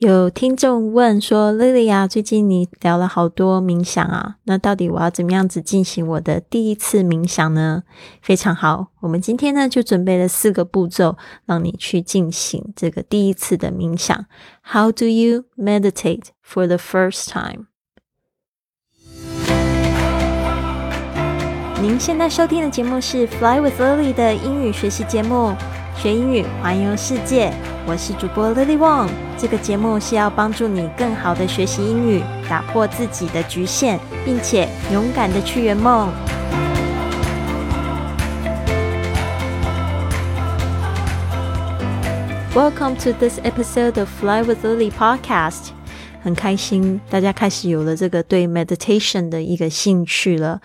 有听众问说：“Lily 啊，最近你聊了好多冥想啊，那到底我要怎么样子进行我的第一次冥想呢？”非常好，我们今天呢就准备了四个步骤，让你去进行这个第一次的冥想。How do you meditate for the first time？您现在收听的节目是 Fly with Lily 的英语学习节目。学英语，环游世界。我是主播 Lily Wong。这个节目是要帮助你更好的学习英语，打破自己的局限，并且勇敢的去圆梦。Welcome to this episode of Fly with Lily podcast。很开心，大家开始有了这个对 meditation 的一个兴趣了。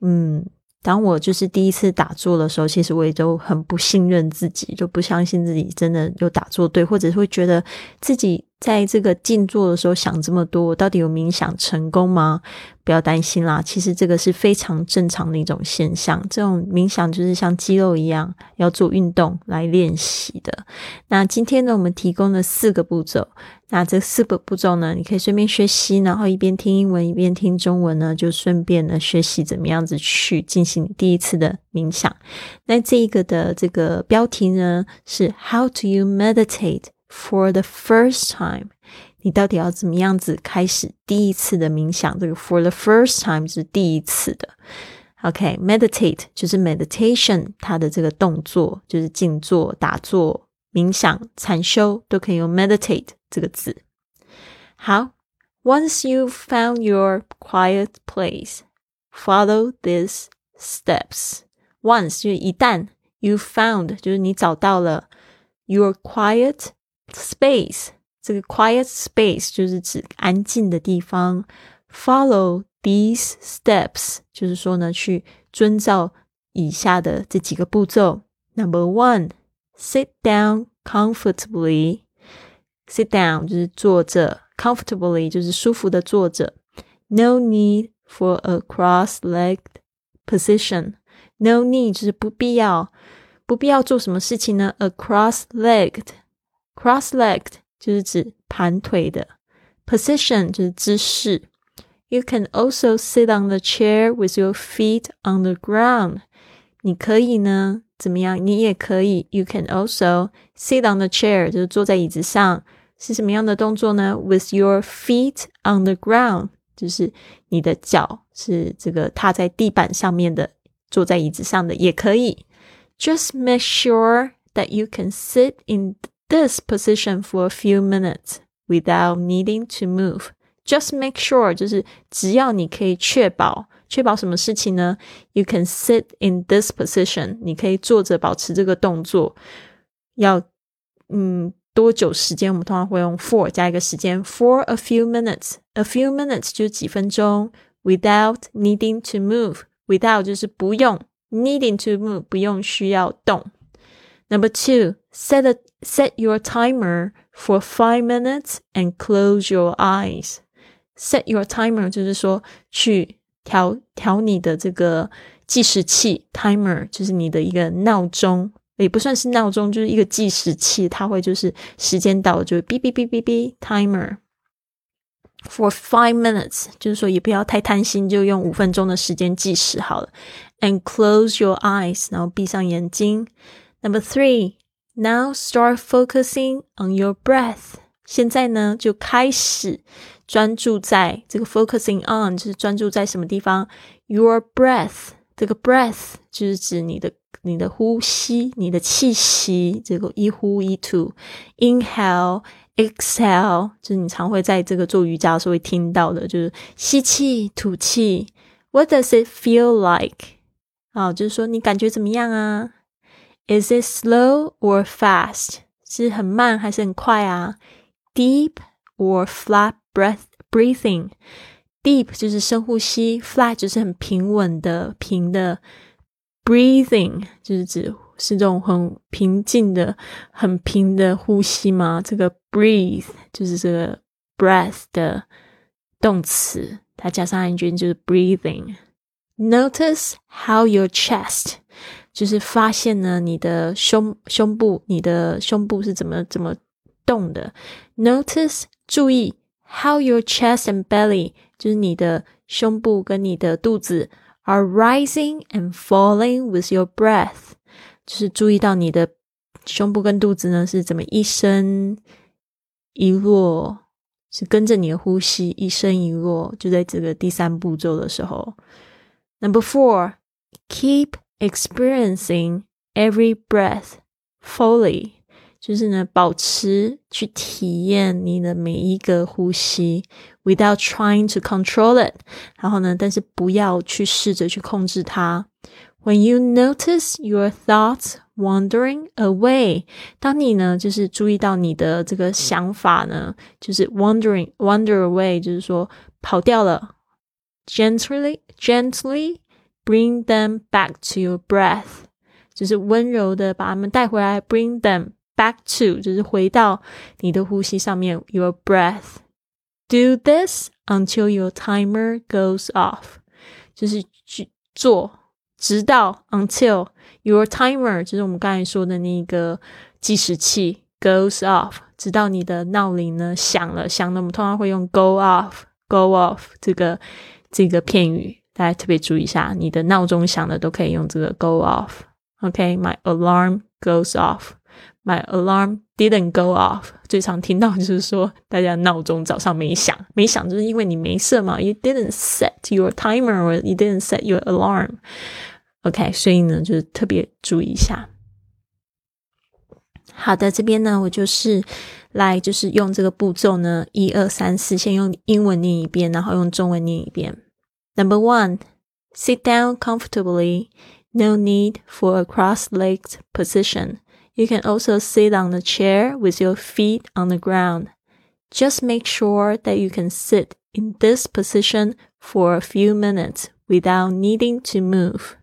嗯。当我就是第一次打坐的时候，其实我也都很不信任自己，就不相信自己真的有打坐对，或者会觉得自己在这个静坐的时候想这么多，到底有冥想成功吗？不要担心啦，其实这个是非常正常的一种现象。这种冥想就是像肌肉一样，要做运动来练习的。那今天呢，我们提供了四个步骤。那这四个步骤呢，你可以顺便学习，然后一边听英文一边听中文呢，就顺便呢学习怎么样子去进行第一次的冥想。那这一个的这个标题呢是 How do you meditate for the first time？你到底要怎么样子开始第一次的冥想？这个 for the first time 是第一次的。OK，meditate 就是 meditation，它的这个动作就是静坐、打坐、冥想、禅修都可以用 meditate。这个字。好，Once you found your quiet place, follow these steps. Once 就是一旦 you found 就是你找到了 your quiet space，这个 quiet space 就是指安静的地方。Follow these steps 就是说呢，去遵照以下的这几个步骤。Number one, sit down comfortably Sit down 就是坐着，comfortably 就是舒服的坐着。No need for a cross-legged position. No need 就是不必要，不必要做什么事情呢？A cross-legged，cross-legged 就是指盘腿的，position 就是姿势。You can also sit on the chair with your feet on the ground. 你可以呢，怎么样？你也可以。You can also sit on the chair，就是坐在椅子上。是什么样的动作呢？With your feet on the ground，就是你的脚是这个踏在地板上面的，坐在椅子上的也可以。Just make sure that you can sit in this position for a few minutes without needing to move. Just make sure，就是只要你可以确保，确保什么事情呢？You can sit in this position，你可以坐着保持这个动作。要，嗯。多久时间？我们通常会用 for 加一个时间，for a few minutes。a few minutes 就是几分钟。Without needing to move，without 就是不用，needing to move 不用需要动。 Number two, set a set your timer for five minutes and close your eyes. Set your timer 就是说去调调你的这个计时器，timer 就是你的一个闹钟。也不算是闹钟，就是一个计时器，它会就是时间到了就会哔哔哔哔哔 timer for five minutes，就是说也不要太贪心，就用五分钟的时间计时好了。And close your eyes，然后闭上眼睛。 Number three, now start focusing on your breath。现在呢就开始专注在这个 focusing on，就是专注在什么地方？Your breath，这个 breath 就是指你的。你的呼吸，你的气息，这个一呼一吐，inhale exhale，就是你常会在这个做瑜伽的时候会听到的，就是吸气吐气。What does it feel like？啊，就是说你感觉怎么样啊 ？Is it slow or fast？是很慢还是很快啊？Deep or flat breath breathing？Deep 就是深呼吸，flat 就是很平稳的平的。Breathing 就是指是这种很平静的、很平的呼吸吗？这个 breathe 就是这个 breath 的动词，它加上 ing 就是 breathing。Notice how your chest 就是发现呢，你的胸胸部，你的胸部是怎么怎么动的。Notice 注意 how your chest and belly，就是你的胸部跟你的肚子 are rising and falling with your breath，就是注意到你的胸部跟肚子呢是怎么一升一落，是跟着你的呼吸一升一落，就在这个第三步骤的时候。Number four, keep experiencing every breath fully，就是呢，保持去体验你的每一个呼吸，without trying to control it。然后呢，但是不要去试着去控制它。When you notice your thoughts wandering away，当你呢，就是注意到你的这个想法呢，就是 wandering wander away，就是说跑掉了。Gently, gently bring them back to your breath，就是温柔的把他们带回来。Bring them back to，就是回到你的呼吸上面。Your breath. Do this until your timer goes off，就是去做，直到 until your timer，就是我们刚才说的那个计时器 goes off，直到你的闹铃呢响了。响了，我们通常会用 go off，go off 这个。这个片语，大家特别注意一下，你的闹钟响了都可以用这个 go off。OK，my alarm goes off。My alarm didn't go off。最常听到就是说，大家闹钟早上没响，没响就是因为你没设嘛，you didn't set your timer or you didn't set your alarm。OK，所以呢，就是特别注意一下。好的，这边呢，我就是来就是用这个步骤呢，一二三四，先用英文念一遍，然后用中文念一遍。Number one, sit down comfortably. No need for a cross-legged position. You can also sit on the chair with your feet on the ground. Just make sure that you can sit in this position for a few minutes without needing to move.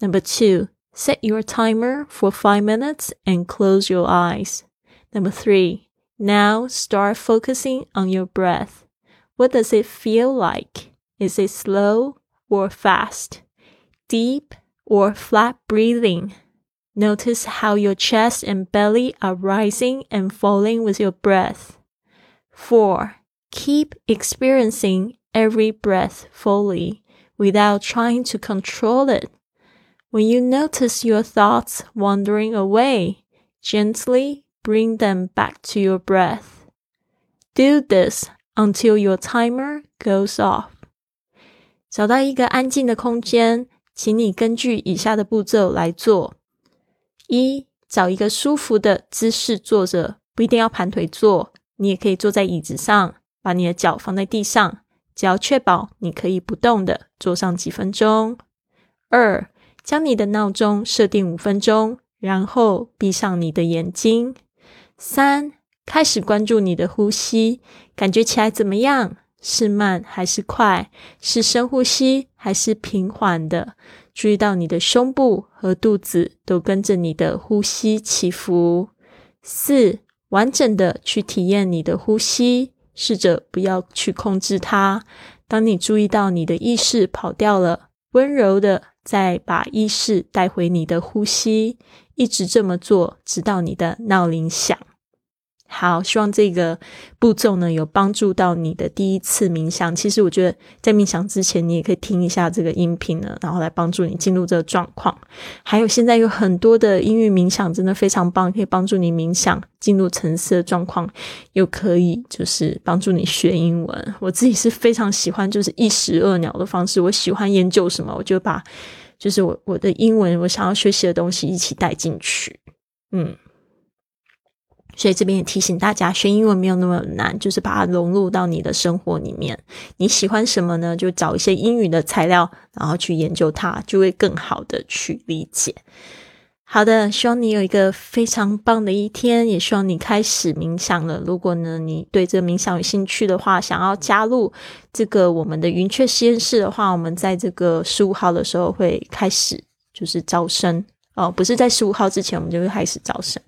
Number two, Set your timer for five minutes and close your eyes. Number three, now start focusing on your breath. What does it feel like? Is it slow or fast? Deep or flat breathing? Notice how your chest and belly are rising and falling with your breath. 4. Keep experiencing every breath fully without trying to control it when you notice your thoughts wandering away, gently bring them back to your breath. Do this until your timer goes off. 找到一个安静的空间，请你根据以下的步骤来做：一、找一个舒服的姿势坐着，不一定要盘腿坐，你也可以坐在椅子上，把你的脚放在地上，只要确保你可以不动的坐上几分钟。二、将你的闹钟设定五分钟，然后闭上你的眼睛。三，开始关注你的呼吸，感觉起来怎么样？是慢还是快？是深呼吸还是平缓的？注意到你的胸部和肚子都跟着你的呼吸起伏。四，完整的去体验你的呼吸，试着不要去控制它。当你注意到你的意识跑掉了，温柔的。再把意识带回你的呼吸，一直这么做，直到你的闹铃响。好，希望这个步骤呢有帮助到你的第一次冥想。其实我觉得在冥想之前，你也可以听一下这个音频呢，然后来帮助你进入这个状况。还有现在有很多的音乐冥想，真的非常棒，可以帮助你冥想进入沉思的状况，又可以就是帮助你学英文。我自己是非常喜欢就是一石二鸟的方式。我喜欢研究什么，我就把就是我我的英文我想要学习的东西一起带进去。嗯。所以这边也提醒大家，学英文没有那么难，就是把它融入到你的生活里面。你喜欢什么呢？就找一些英语的材料，然后去研究它，就会更好的去理解。好的，希望你有一个非常棒的一天，也希望你开始冥想了。如果呢，你对这个冥想有兴趣的话，想要加入这个我们的云雀实验室的话，我们在这个十五号的时候会开始就是招生哦，不是在十五号之前，我们就会开始招生。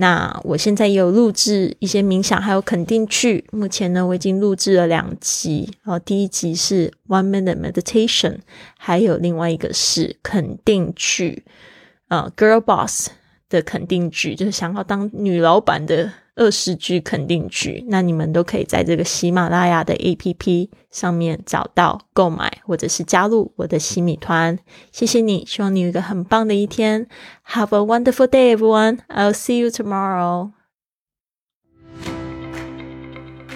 那我现在也有录制一些冥想，还有肯定句。目前呢，我已经录制了两集。然后第一集是 One Minute Meditation，还有另外一个是肯定句，呃，Girl Boss 的肯定句，就是想要当女老板的二十句肯定句，那你们都可以在这个喜马拉雅的 APP 上面找到购买，或者是加入我的喜米团。谢谢你，希望你有一个很棒的一天。Have a wonderful day, everyone. I'll see you tomorrow.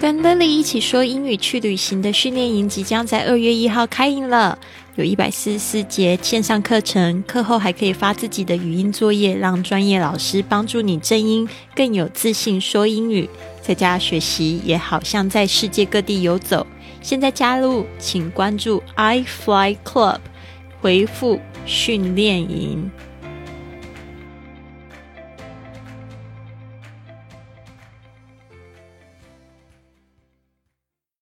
跟 Lily 一起说英语去旅行的训练营即将在二月一号开营了，有一百四十四节线上课程，课后还可以发自己的语音作业，让专业老师帮助你正音，更有自信说英语。在家学习也好像在世界各地游走。现在加入，请关注 i Fly Club，回复训练营。